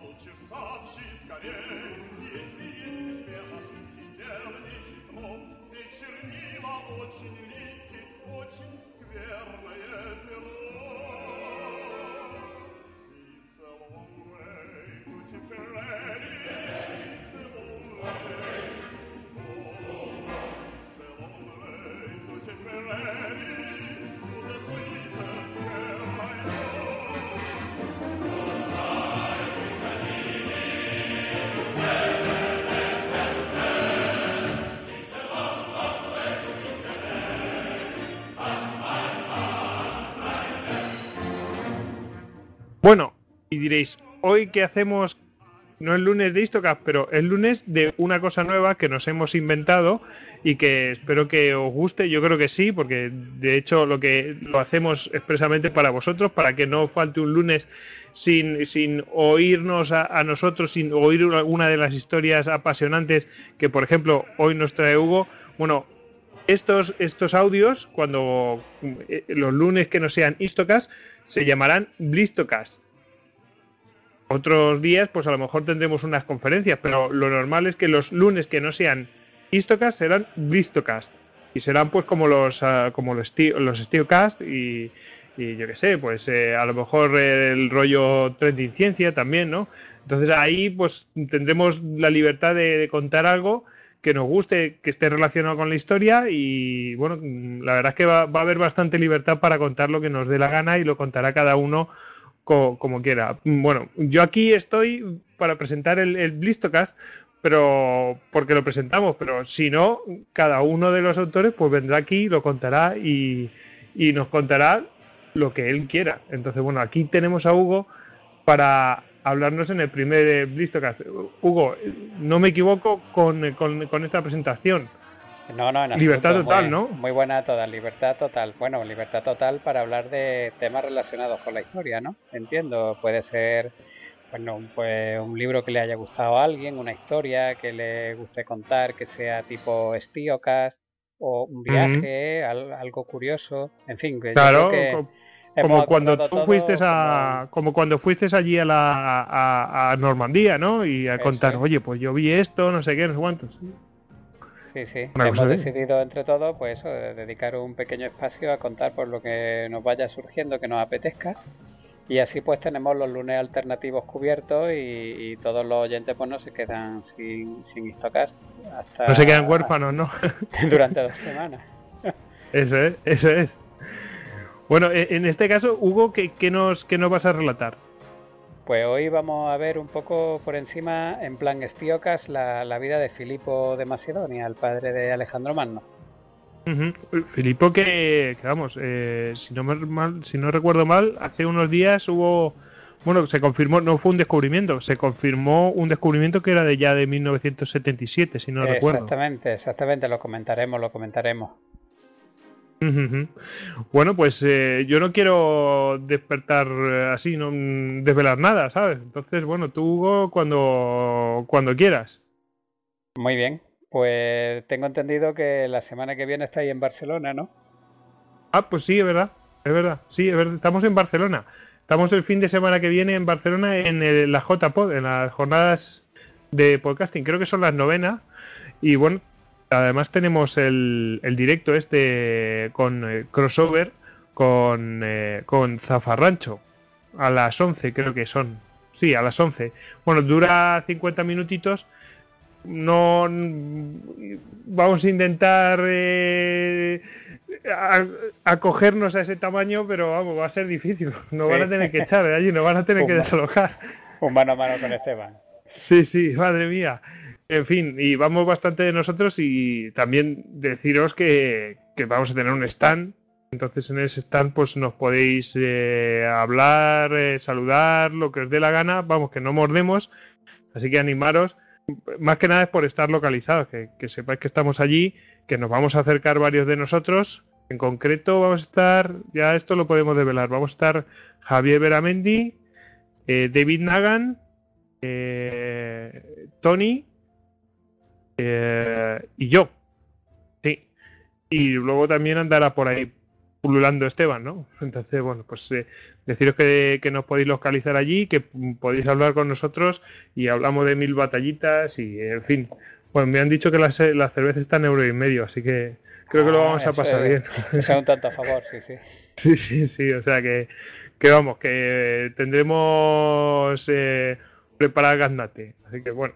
получишь, сообщи скорей. Если есть письме ошибки, не хитро. Здесь чернила очень липки, очень скверное перо. Bueno, y diréis, hoy qué hacemos, no es lunes de Istocast, pero es lunes de una cosa nueva que nos hemos inventado y que espero que os guste, yo creo que sí, porque de hecho lo que lo hacemos expresamente para vosotros, para que no falte un lunes sin, sin oírnos a, nosotros, sin oír alguna de las historias apasionantes que, por ejemplo, hoy nos trae Hugo. Bueno, estos, estos audios, cuando eh, los lunes que no sean Istocast, se llamarán Blistocast. Otros días, pues a lo mejor tendremos unas conferencias, pero lo normal es que los lunes que no sean Istocast serán Blistocast. Y serán pues como los ah, como los, los Steelcast y, y yo qué sé, pues eh, a lo mejor el rollo Trending Ciencia también, ¿no? Entonces ahí pues tendremos la libertad de, de contar algo que nos guste, que esté relacionado con la historia y bueno, la verdad es que va, va a haber bastante libertad para contar lo que nos dé la gana y lo contará cada uno co- como quiera. Mm, Bueno, yo aquí estoy para presentar el, el Blistocast, pero porque lo presentamos, pero si no, cada uno de los autores pues vendrá aquí, lo contará y, y nos contará lo que él quiera. Entonces, bueno, aquí tenemos a Hugo para hablarnos en el primer eh, Blistocast. Hugo, no me equivoco con, con- con esta presentación. No, no, en Libertad total, muy, ¿no? Muy buena toda, libertad total. Bueno, libertad total para hablar de temas relacionados con la historia, ¿no? Entiendo, puede ser, bueno, pues un libro que le haya gustado a alguien, una historia que le guste contar, que sea tipo Stiocast, o un viaje, al- algo curioso, en fin, que yo Claro, que como cuando tú fuiste como- a como cuando fuiste allí a la a, a Normandía, ¿no? Y a Eso contar, es. oye, pues yo vi esto, no sé qué, no sé cuántos. Sí, sí. Una Hemos decidido entre todos, pues eso, de dedicar un pequeño espacio a contar por lo que nos vaya surgiendo, que nos apetezca. Y así pues tenemos los lunes alternativos cubiertos y, y todos los oyentes pues no se quedan sin, sin Histocast hasta No se quedan huérfanos, ¿no? durante dos semanas. eso es, eso es. Bueno, e- en este caso, Hugo, ¿qué, qué nos, qué nos vas a relatar? Pues hoy vamos a ver un poco por encima, en plan Stiocas, la, la vida de Filipo de Macedonia, el padre de Alejandro Magno. Filipo, que, que vamos, eh, si, no me mal, si no recuerdo mal, hace unos días hubo. Bueno, se confirmó, no fue un descubrimiento, se confirmó un descubrimiento que era de ya de 1977, si no recuerdo. exactamente, exactamente, lo comentaremos, lo comentaremos. Bueno, pues eh, yo no quiero despertar eh, así, no mm, desvelar nada, ¿sabes? Entonces, bueno, tú, Hugo, cuando, cuando quieras. Muy bien, pues tengo entendido que la semana que viene estáis en Barcelona, ¿no? Ah, pues sí, es verdad, es verdad, sí, es verdad, estamos en Barcelona. Estamos el fin de semana que viene en Barcelona en el- la JPod, en las jornadas de podcasting, creo que son las novenas. Y bueno, además tenemos el, el directo este con eh, crossover con, eh, con Zafarrancho a las 11, creo que son. Sí, a las 11. Bueno, dura 50 minutitos. No vamos a intentar eh, acogernos a ese tamaño, pero vamos, va a ser difícil. Nos van a tener que echar de allí, nos van a tener que desalojar. Un mano a mano con Esteban. Sí, sí, madre mía. En fin, y vamos bastante de nosotros y también deciros que, vamos a tener un stand. Entonces en ese stand pues nos podéis eh, hablar, eh, saludar, lo que os dé la gana. Vamos, que no mordemos. Así que animaros. Más que nada es por estar localizados, que, sepáis que estamos allí, que nos vamos a acercar varios de nosotros. En concreto vamos a estar, ya esto lo podemos develar, vamos a estar Javier Beramendi, eh, David Nagan, Tony eh, y yo. Sí. Y luego también andará por ahí pululando Esteban, ¿no? Entonces, bueno, pues eh, deciros que, que, nos podéis localizar allí, que podéis hablar con nosotros y hablamos de mil batallitas y, en fin. Bueno, me han dicho que la, la cerveza está en euro y medio, así que creo que lo ah, vamos a pasar bien. Sea un tanto a favor, sí, sí. Sí, sí, sí, o sea que, que vamos, que tendremos eh, preparado Gaznate. Así que bueno,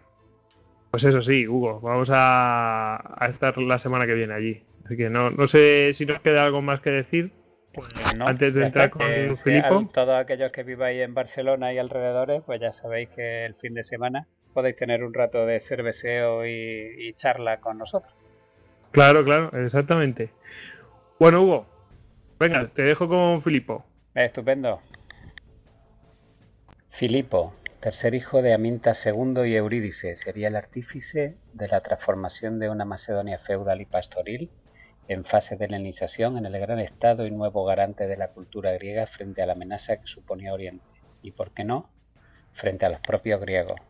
pues eso sí, Hugo, vamos a, a estar la semana que viene allí. Así que no, no sé si nos queda algo más que decir. Pues antes de entrar con Filipo. todos aquellos que viváis en Barcelona y alrededores, pues ya sabéis que el fin de semana podéis tener un rato de cerveceo y, charla con nosotros. Claro, claro, exactamente. Bueno, Hugo, venga, te dejo con Filipo. Estupendo. Filipo, tercer hijo de Aminta II y Eurídice, sería el artífice de la transformación de una Macedonia feudal y pastoril en fase de helenización en el gran estado y nuevo garante de la cultura griega frente a la amenaza que suponía Oriente, y por qué no, frente a los propios griegos.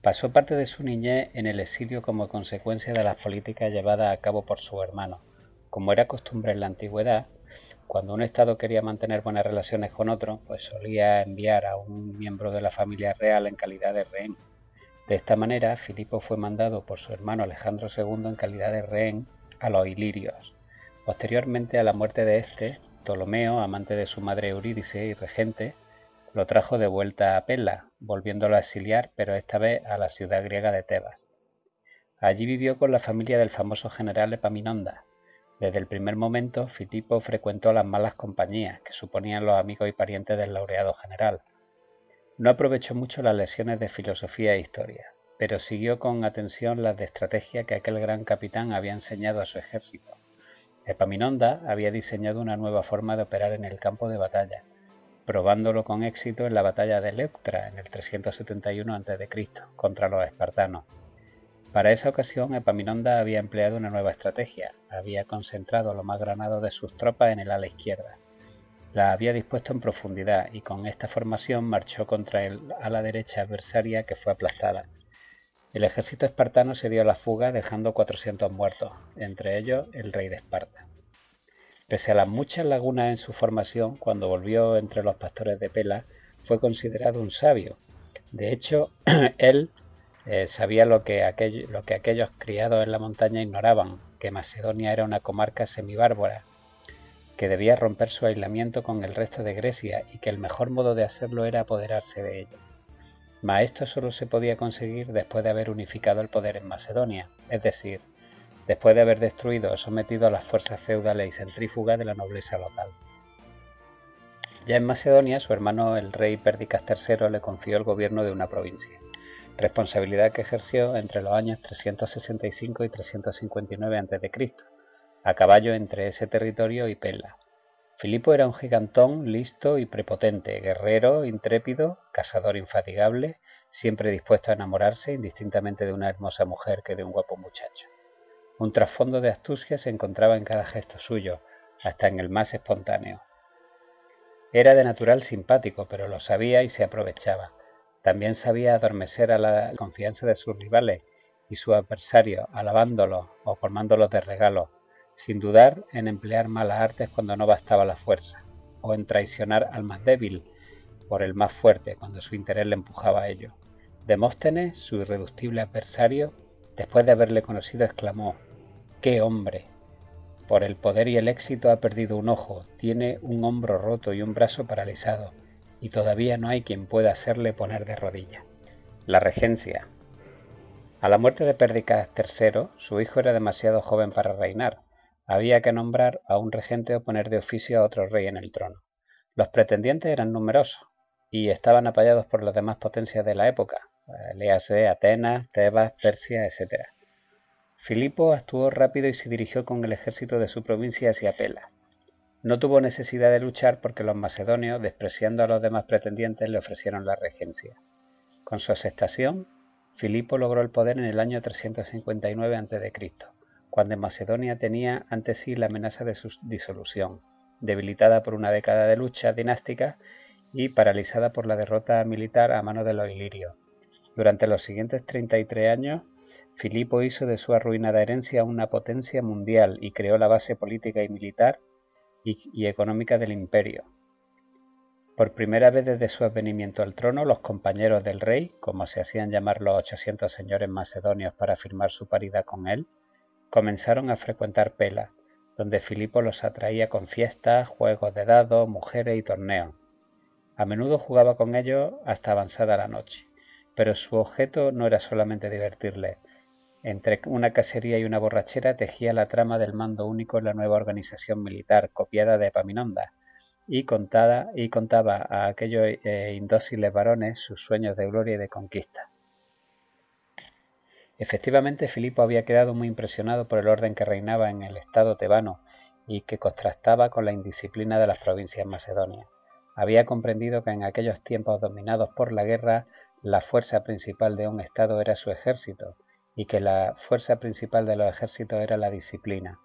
Pasó parte de su niñez en el exilio como consecuencia de las políticas llevadas a cabo por su hermano. Como era costumbre en la antigüedad, cuando un Estado quería mantener buenas relaciones con otro, pues solía enviar a un miembro de la familia real en calidad de rehén. De esta manera, Filipo fue mandado por su hermano Alejandro II en calidad de rehén a los ilirios. Posteriormente a la muerte de este, Ptolomeo, amante de su madre Eurídice y regente, lo trajo de vuelta a Pela, volviéndolo a exiliar, pero esta vez a la ciudad griega de Tebas. Allí vivió con la familia del famoso general Epaminondas. Desde el primer momento, Filipo frecuentó las malas compañías que suponían los amigos y parientes del laureado general. No aprovechó mucho las lecciones de filosofía e historia pero siguió con atención las de estrategia que aquel gran capitán había enseñado a su ejército. Epaminonda había diseñado una nueva forma de operar en el campo de batalla, probándolo con éxito en la batalla de Leuctra en el 371 a.C. contra los espartanos. Para esa ocasión, Epaminonda había empleado una nueva estrategia. Había concentrado lo más granado de sus tropas en el ala izquierda. La había dispuesto en profundidad y con esta formación marchó contra el ala derecha adversaria que fue aplastada. El ejército espartano se dio a la fuga dejando 400 muertos, entre ellos el rey de Esparta. Pese a las muchas lagunas en su formación, cuando volvió entre los pastores de Pela, fue considerado un sabio. De hecho, él eh, sabía lo que, lo que aquellos criados en la montaña ignoraban, que Macedonia era una comarca semibárbara, que debía romper su aislamiento con el resto de Grecia y que el mejor modo de hacerlo era apoderarse de ella. Mas esto solo se podía conseguir después de haber unificado el poder en Macedonia, es decir, después de haber destruido o sometido a las fuerzas feudales y centrífugas de la nobleza local. Ya en Macedonia, su hermano el rey Pérdicas III le confió el gobierno de una provincia, responsabilidad que ejerció entre los años 365 y 359 a.C., a caballo entre ese territorio y Pella. Filipo era un gigantón listo y prepotente, guerrero, intrépido, cazador infatigable, siempre dispuesto a enamorarse indistintamente de una hermosa mujer que de un guapo muchacho. Un trasfondo de astucia se encontraba en cada gesto suyo, hasta en el más espontáneo. Era de natural simpático, pero lo sabía y se aprovechaba. También sabía adormecer a la confianza de sus rivales y su adversario, alabándolos o colmándolos de regalos, sin dudar en emplear malas artes cuando no bastaba la fuerza, o en traicionar al más débil por el más fuerte cuando su interés le empujaba a ello. Demóstenes, su irreductible adversario, después de haberle conocido, exclamó ¡Qué hombre! Por el poder y el éxito ha perdido un ojo, tiene un hombro roto y un brazo paralizado, y todavía no hay quien pueda hacerle poner de rodillas. La regencia. A la muerte de Pérdicas III, su hijo era demasiado joven para reinar, había que nombrar a un regente o poner de oficio a otro rey en el trono. Los pretendientes eran numerosos y estaban apoyados por las demás potencias de la época, léase Atenas, Tebas, Persia, etc. Filipo actuó rápido y se dirigió con el ejército de su provincia hacia Pela. No tuvo necesidad de luchar porque los macedonios, despreciando a los demás pretendientes, le ofrecieron la regencia. Con su aceptación, Filipo logró el poder en el año 359 a.C cuando Macedonia tenía ante sí la amenaza de su disolución, debilitada por una década de lucha dinástica y paralizada por la derrota militar a mano de los ilirios. Durante los siguientes 33 años, Filipo hizo de su arruinada herencia una potencia mundial y creó la base política y militar y, económica del imperio. Por primera vez desde su advenimiento al trono, los compañeros del rey, como se hacían llamar los 800 señores macedonios para firmar su paridad con él, comenzaron a frecuentar Pela, donde Filipo los atraía con fiestas, juegos de dados, mujeres y torneos. A menudo jugaba con ellos hasta avanzada la noche, pero su objeto no era solamente divertirles, entre una cacería y una borrachera tejía la trama del mando único en la nueva organización militar, copiada de Epaminondas, y, contada, y contaba a aquellos eh, indóciles varones sus sueños de gloria y de conquista. Efectivamente, Filipo había quedado muy impresionado por el orden que reinaba en el estado tebano y que contrastaba con la indisciplina de las provincias macedonias. Había comprendido que en aquellos tiempos dominados por la guerra, la fuerza principal de un estado era su ejército, y que la fuerza principal de los ejércitos era la disciplina.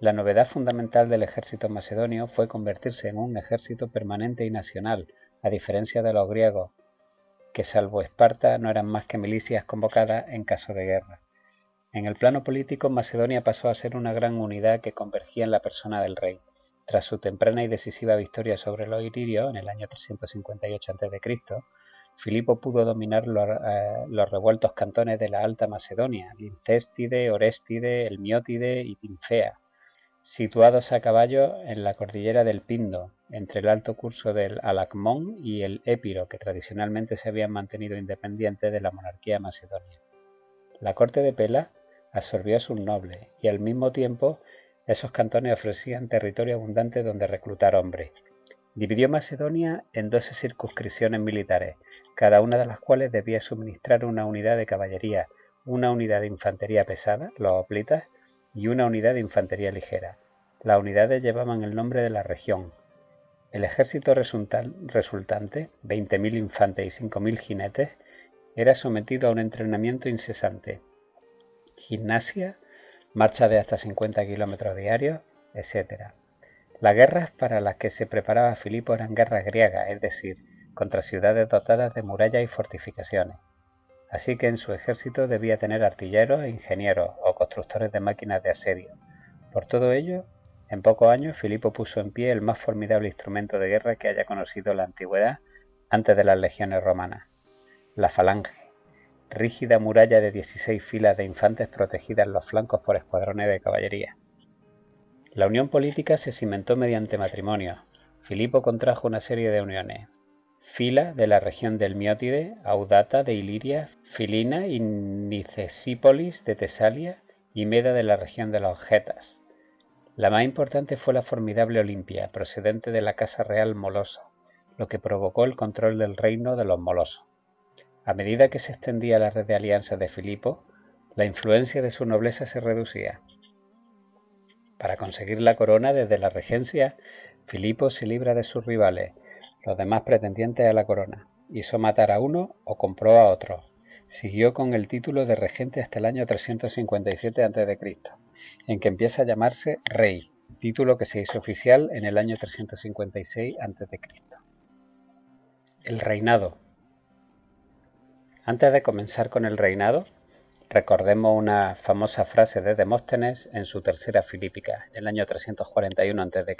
La novedad fundamental del ejército macedonio fue convertirse en un ejército permanente y nacional, a diferencia de los griegos, que salvo Esparta no eran más que milicias convocadas en caso de guerra. En el plano político, Macedonia pasó a ser una gran unidad que convergía en la persona del rey. Tras su temprana y decisiva victoria sobre los iririos en el año 358 a.C., Filipo pudo dominar eh, los, revueltos cantones de la Alta Macedonia, Lincéstide, Orestide, Elmiótide y Tinfea, situados a caballo en la cordillera del Pindo, entre el alto curso del Alacmón y el Épiro, que tradicionalmente se habían mantenido independientes de la monarquía macedonia. La corte de Pela absorbió a sus nobles y al mismo tiempo esos cantones ofrecían territorio abundante donde reclutar hombres. Dividió Macedonia en doce circunscripciones militares, cada una de las cuales debía suministrar una unidad de caballería, una unidad de infantería pesada, los oplitas, y una unidad de infantería ligera. Las unidades llevaban el nombre de la región. El ejército resultante, 20.000 infantes y 5.000 jinetes, era sometido a un entrenamiento incesante. Gimnasia, marcha de hasta 50 kilómetros diarios, etc. Las guerras para las que se preparaba Filipo eran guerras griegas, es decir, contra ciudades dotadas de murallas y fortificaciones. Así que en su ejército debía tener artilleros, ingenieros o constructores de máquinas de asedio. Por todo ello, en pocos años Filipo puso en pie el más formidable instrumento de guerra que haya conocido la antigüedad antes de las legiones romanas, la falange, rígida muralla de 16 filas de infantes protegidas en los flancos por escuadrones de caballería. La unión política se cimentó mediante matrimonio. Filipo contrajo una serie de uniones, Fila de la región del Miótide, Audata de Iliria, Filina y Nicesípolis de Tesalia y Meda de la región de los Getas. La más importante fue la formidable Olimpia, procedente de la Casa Real Molosa, lo que provocó el control del reino de los Molosos. A medida que se extendía la red de alianzas de Filipo, la influencia de su nobleza se reducía. Para conseguir la corona desde la regencia, Filipo se libra de sus rivales los demás pretendientes a la corona, hizo matar a uno o compró a otro. Siguió con el título de regente hasta el año 357 a.C., en que empieza a llamarse rey, título que se hizo oficial en el año 356 a.C. El reinado. Antes de comenzar con el reinado, recordemos una famosa frase de Demóstenes en su tercera Filípica, del año 341 a.C.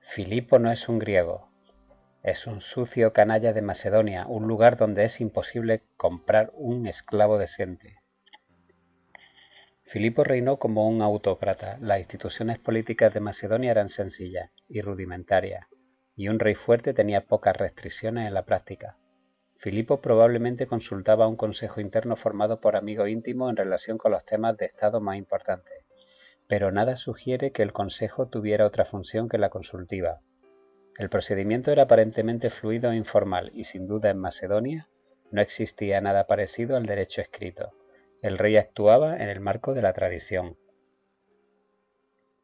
Filipo no es un griego, es un sucio canalla de Macedonia, un lugar donde es imposible comprar un esclavo decente. Filipo reinó como un autócrata. Las instituciones políticas de Macedonia eran sencillas y rudimentarias, y un rey fuerte tenía pocas restricciones en la práctica. Filipo probablemente consultaba un consejo interno formado por amigos íntimos en relación con los temas de Estado más importantes, pero nada sugiere que el consejo tuviera otra función que la consultiva. El procedimiento era aparentemente fluido e informal y sin duda en Macedonia no existía nada parecido al derecho escrito. El rey actuaba en el marco de la tradición.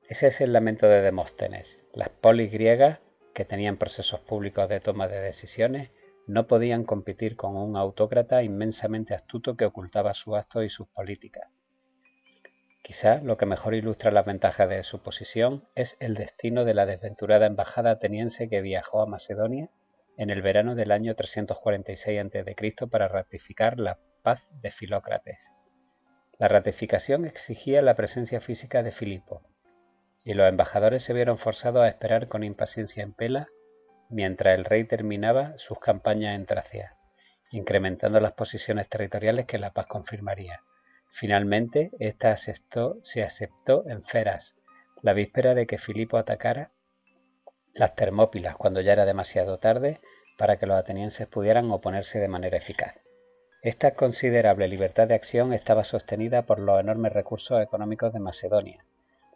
Ese es el lamento de Demóstenes. Las polis griegas, que tenían procesos públicos de toma de decisiones, no podían competir con un autócrata inmensamente astuto que ocultaba sus actos y sus políticas. Quizá lo que mejor ilustra las ventajas de su posición es el destino de la desventurada embajada ateniense que viajó a Macedonia en el verano del año 346 a.C. para ratificar la paz de Filócrates. La ratificación exigía la presencia física de Filipo. y los embajadores se vieron forzados a esperar con impaciencia en Pela mientras el rey terminaba sus campañas en Tracia, incrementando las posiciones territoriales que la paz confirmaría. Finalmente, esta se aceptó en Feras, la víspera de que Filipo atacara las Termópilas, cuando ya era demasiado tarde para que los atenienses pudieran oponerse de manera eficaz. Esta considerable libertad de acción estaba sostenida por los enormes recursos económicos de Macedonia.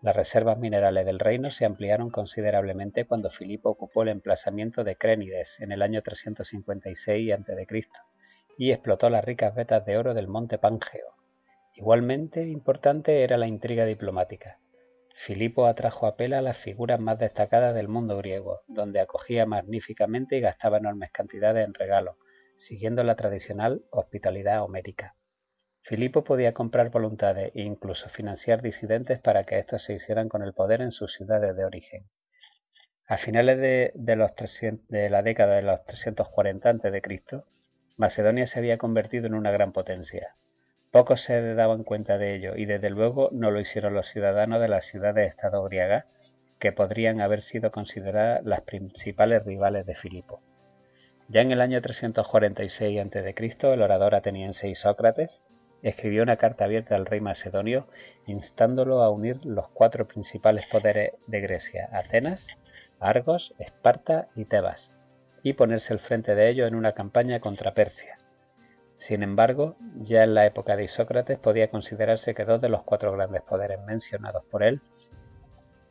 Las reservas minerales del reino se ampliaron considerablemente cuando Filipo ocupó el emplazamiento de Crénides en el año 356 a.C. y explotó las ricas vetas de oro del monte Pangeo. Igualmente importante era la intriga diplomática. Filipo atrajo a Pela a las figuras más destacadas del mundo griego, donde acogía magníficamente y gastaba enormes cantidades en regalos, siguiendo la tradicional hospitalidad homérica. Filipo podía comprar voluntades e incluso financiar disidentes para que éstos se hicieran con el poder en sus ciudades de origen. A finales de, los de la década de los 340 a.C., Macedonia se había convertido en una gran potencia. Pocos se daban cuenta de ello y desde luego no lo hicieron los ciudadanos de las ciudades-estado griegas que podrían haber sido consideradas las principales rivales de Filipo. Ya en el año 346 a.C., el orador ateniense Isócrates escribió una carta abierta al rey macedonio instándolo a unir los cuatro principales poderes de Grecia, Atenas, Argos, Esparta y Tebas, y ponerse al frente de ellos en una campaña contra Persia. Sin embargo, ya en la época de Isócrates podía considerarse que dos de los cuatro grandes poderes mencionados por él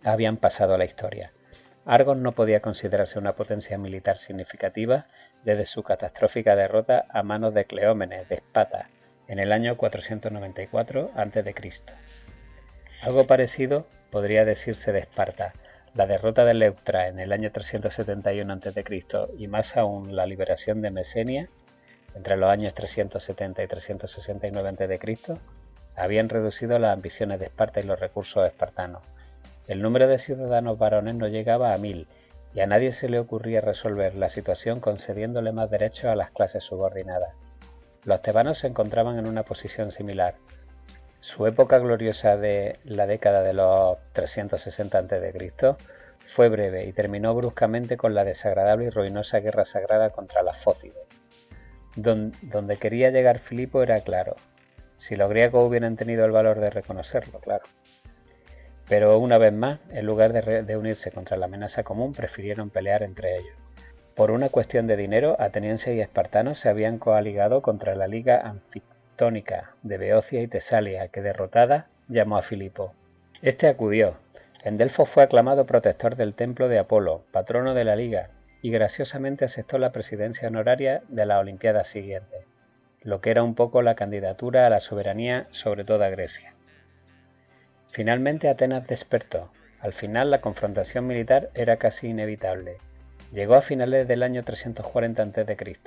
habían pasado a la historia. Argos no podía considerarse una potencia militar significativa desde su catastrófica derrota a manos de Cleómenes de Espata en el año 494 a.C. Algo parecido podría decirse de Esparta. La derrota de Leuctra en el año 371 a.C. y más aún la liberación de Mesenia entre los años 370 y 369 a.C., habían reducido las ambiciones de Esparta y los recursos espartanos. El número de ciudadanos varones no llegaba a mil, y a nadie se le ocurría resolver la situación concediéndole más derechos a las clases subordinadas. Los tebanos se encontraban en una posición similar. Su época gloriosa de la década de los 360 a.C. fue breve y terminó bruscamente con la desagradable y ruinosa guerra sagrada contra las fócides. donde quería llegar Filipo era claro, si los griegos hubieran tenido el valor de reconocerlo, claro. Pero una vez más, en lugar de, unirse contra la amenaza común, prefirieron pelear entre ellos. Por una cuestión de dinero, atenienses y espartanos se habían coaligado contra la Liga Anfictónica de Beocia y Tesalia, que derrotada llamó a Filipo. Este acudió. En Delfos fue aclamado protector del templo de Apolo, patrono de la Liga, y graciosamente aceptó la presidencia honoraria de la Olimpiada siguiente, lo que era un poco la candidatura a la soberanía sobre toda Grecia. Finalmente Atenas despertó. Al final la confrontación militar era casi inevitable. Llegó a finales del año 340 a.C.,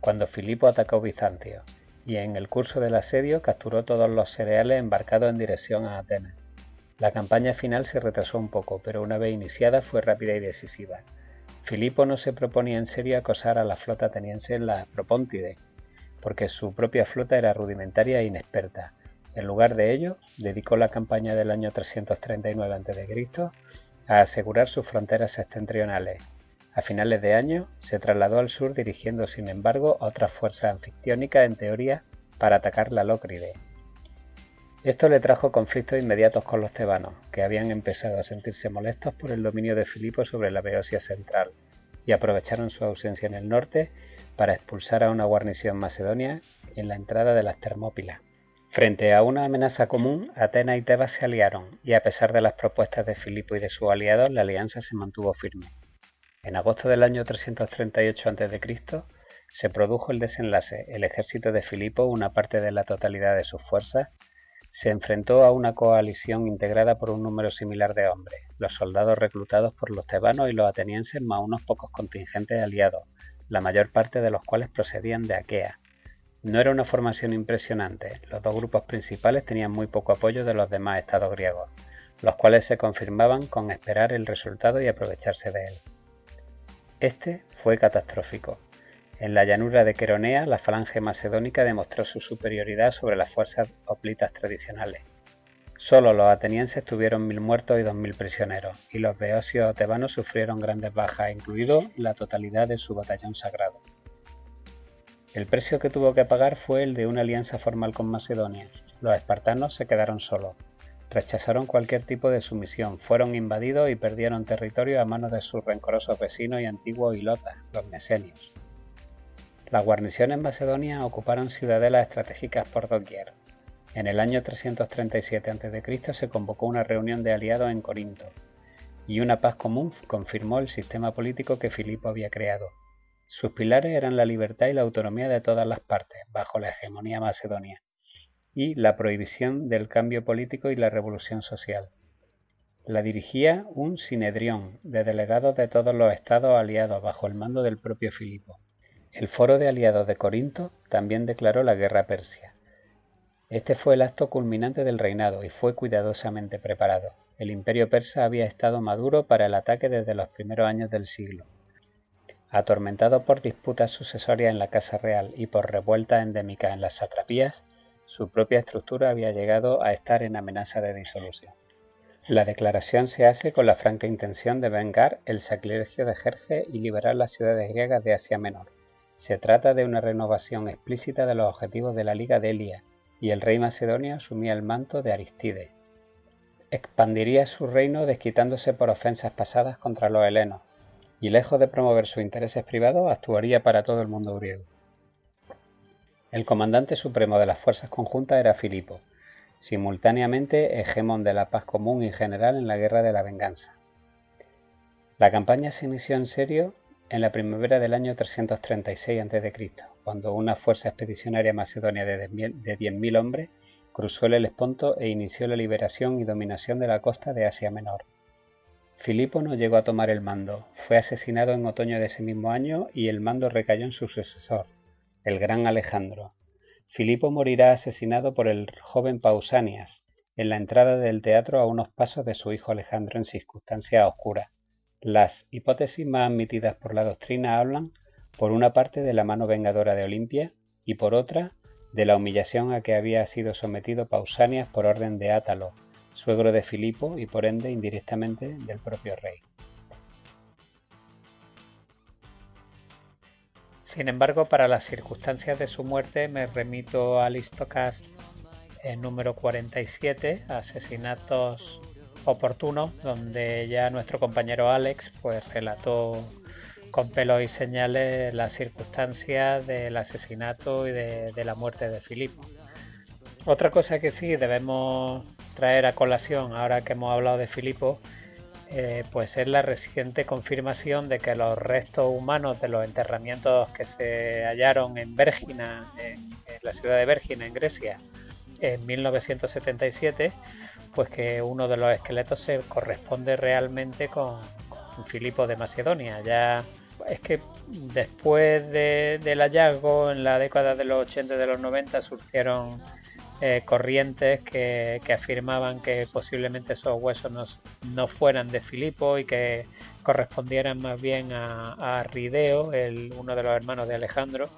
cuando Filipo atacó Bizancio, y en el curso del asedio capturó todos los cereales embarcados en dirección a Atenas. La campaña final se retrasó un poco, pero una vez iniciada fue rápida y decisiva. Filipo no se proponía en serio acosar a la flota ateniense en la Propóntide, porque su propia flota era rudimentaria e inexperta, en lugar de ello, dedicó la campaña del año 339 a.C. a asegurar sus fronteras septentrionales. A finales de año se trasladó al sur dirigiendo sin embargo a otras fuerzas anfictiónicas en teoría para atacar la Lócride. Esto le trajo conflictos inmediatos con los tebanos, que habían empezado a sentirse molestos por el dominio de Filipo sobre la Beocia central, y aprovecharon su ausencia en el norte para expulsar a una guarnición macedonia en la entrada de las Termópilas. Frente a una amenaza común, Atenas y Tebas se aliaron, y a pesar de las propuestas de Filipo y de sus aliados, la alianza se mantuvo firme. En agosto del año 338 a.C. se produjo el desenlace. El ejército de Filipo, una parte de la totalidad de sus fuerzas, se enfrentó a una coalición integrada por un número similar de hombres, los soldados reclutados por los tebanos y los atenienses más unos pocos contingentes aliados, la mayor parte de los cuales procedían de Aquea, no era una formación impresionante. Los dos grupos principales tenían muy poco apoyo de los demás estados griegos, los cuales se confirmaban con esperar el resultado y aprovecharse de él. Este fue catastrófico. En la llanura de Queronea, la falange macedónica demostró su superioridad sobre las fuerzas hoplitas tradicionales. Solo los atenienses tuvieron mil muertos y dos mil prisioneros, y los beocios tebanos sufrieron grandes bajas, incluido la totalidad de su batallón sagrado. El precio que tuvo que pagar fue el de una alianza formal con Macedonia. Los espartanos se quedaron solos. Rechazaron cualquier tipo de sumisión, fueron invadidos y perdieron territorio a manos de sus rencorosos vecinos y antiguos ilotas, los mesenios. Las guarniciones Macedonia ocuparon ciudadelas estratégicas por doquier. En el año 337 a.C. se convocó una reunión de aliados en Corinto, y una paz común confirmó el sistema político que Filipo había creado. Sus pilares eran la libertad y la autonomía de todas las partes, bajo la hegemonía macedonia, y la prohibición del cambio político y la revolución social. La dirigía un sinedrión de delegados de todos los estados aliados bajo el mando del propio Filipo. El Foro de Aliados de Corinto también declaró la guerra a Persia. Este fue el acto culminante del reinado y fue cuidadosamente preparado. El imperio persa había estado maduro para el ataque desde los primeros años del siglo. Atormentado por disputas sucesorias en la Casa Real y por revueltas endémicas en las satrapías, su propia estructura había llegado a estar en amenaza de disolución. La declaración se hace con la franca intención de vengar el sacrilegio de Jerje y liberar las ciudades griegas de Asia Menor. Se trata de una renovación explícita de los objetivos de la Liga de Elia, y el rey macedonio asumía el manto de Aristide. Expandiría su reino desquitándose por ofensas pasadas contra los helenos, y lejos de promover sus intereses privados, actuaría para todo el mundo griego. El comandante supremo de las fuerzas conjuntas era Filipo, simultáneamente hegemón de la paz común y general en la guerra de la venganza. La campaña se inició en serio en la primavera del año 336 a.C., cuando una fuerza expedicionaria macedonia de 10.000 hombres cruzó el Helesponto e inició la liberación y dominación de la costa de Asia Menor. Filipo no llegó a tomar el mando, fue asesinado en otoño de ese mismo año y el mando recayó en su sucesor, el gran Alejandro. Filipo morirá asesinado por el joven Pausanias, en la entrada del teatro a unos pasos de su hijo Alejandro en circunstancias oscuras. Las hipótesis más admitidas por la doctrina hablan, por una parte, de la mano vengadora de Olimpia y por otra, de la humillación a que había sido sometido Pausanias por orden de Átalo, suegro de Filipo y por ende indirectamente del propio rey. Sin embargo, para las circunstancias de su muerte me remito al Histocast en número 47, Asesinatos oportunos, donde ya nuestro compañero Alex pues relató con pelos y señales las circunstancias del asesinato y de la muerte de Filipo. Otra cosa que sí debemos traer a colación, ahora que hemos hablado de Filipo, eh, pues es la reciente confirmación de que los restos humanos de los enterramientos que se hallaron en Bérgina, en, la ciudad de Bérgina, en Grecia, en 1977, pues que uno de los esqueletos se corresponde realmente con, Filipo de Macedonia. Ya es que después del hallazgo, en la década de los 80 y de los 90, surgieron eh, corrientes que, afirmaban que posiblemente esos huesos no, fueran de Filipo y que correspondieran más bien a, Rideo, el, uno de los hermanos de Alejandro.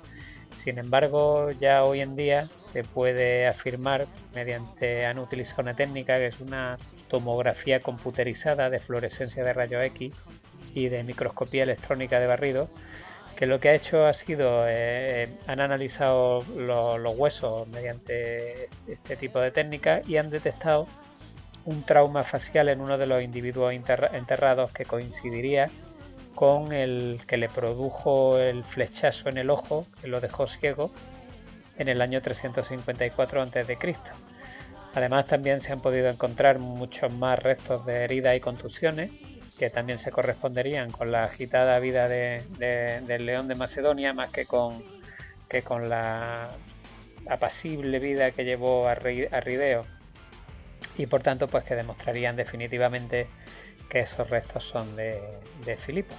Sin embargo, ya hoy en día se puede afirmar mediante han utilizado una técnica que es una tomografía computerizada de fluorescencia de rayos X y de microscopía electrónica de barrido que lo que ha hecho ha sido, eh, han analizado los huesos mediante este tipo de técnica y han detectado un trauma facial en uno de los individuos enterrados que coincidiría con el que le produjo el flechazo en el ojo, que lo dejó ciego, en el año 354 a.C. Además también se han podido encontrar muchos más restos de heridas y contusiones que también se corresponderían con la agitada vida de, del león de Macedonia más que con, que con la apacible vida que llevó a, Rideo y por tanto pues que demostrarían definitivamente que esos restos son de, de Filipo.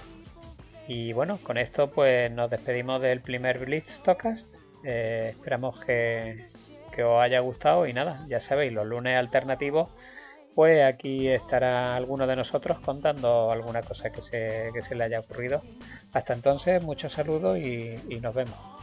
Y bueno, con esto pues nos despedimos del primer Blitz Tocast. Eh, esperamos que, que os haya gustado y nada, ya sabéis, los lunes alternativos pues aquí estará alguno de nosotros contando alguna cosa que se, que se le haya ocurrido. Hasta entonces, muchos saludos y nos vemos.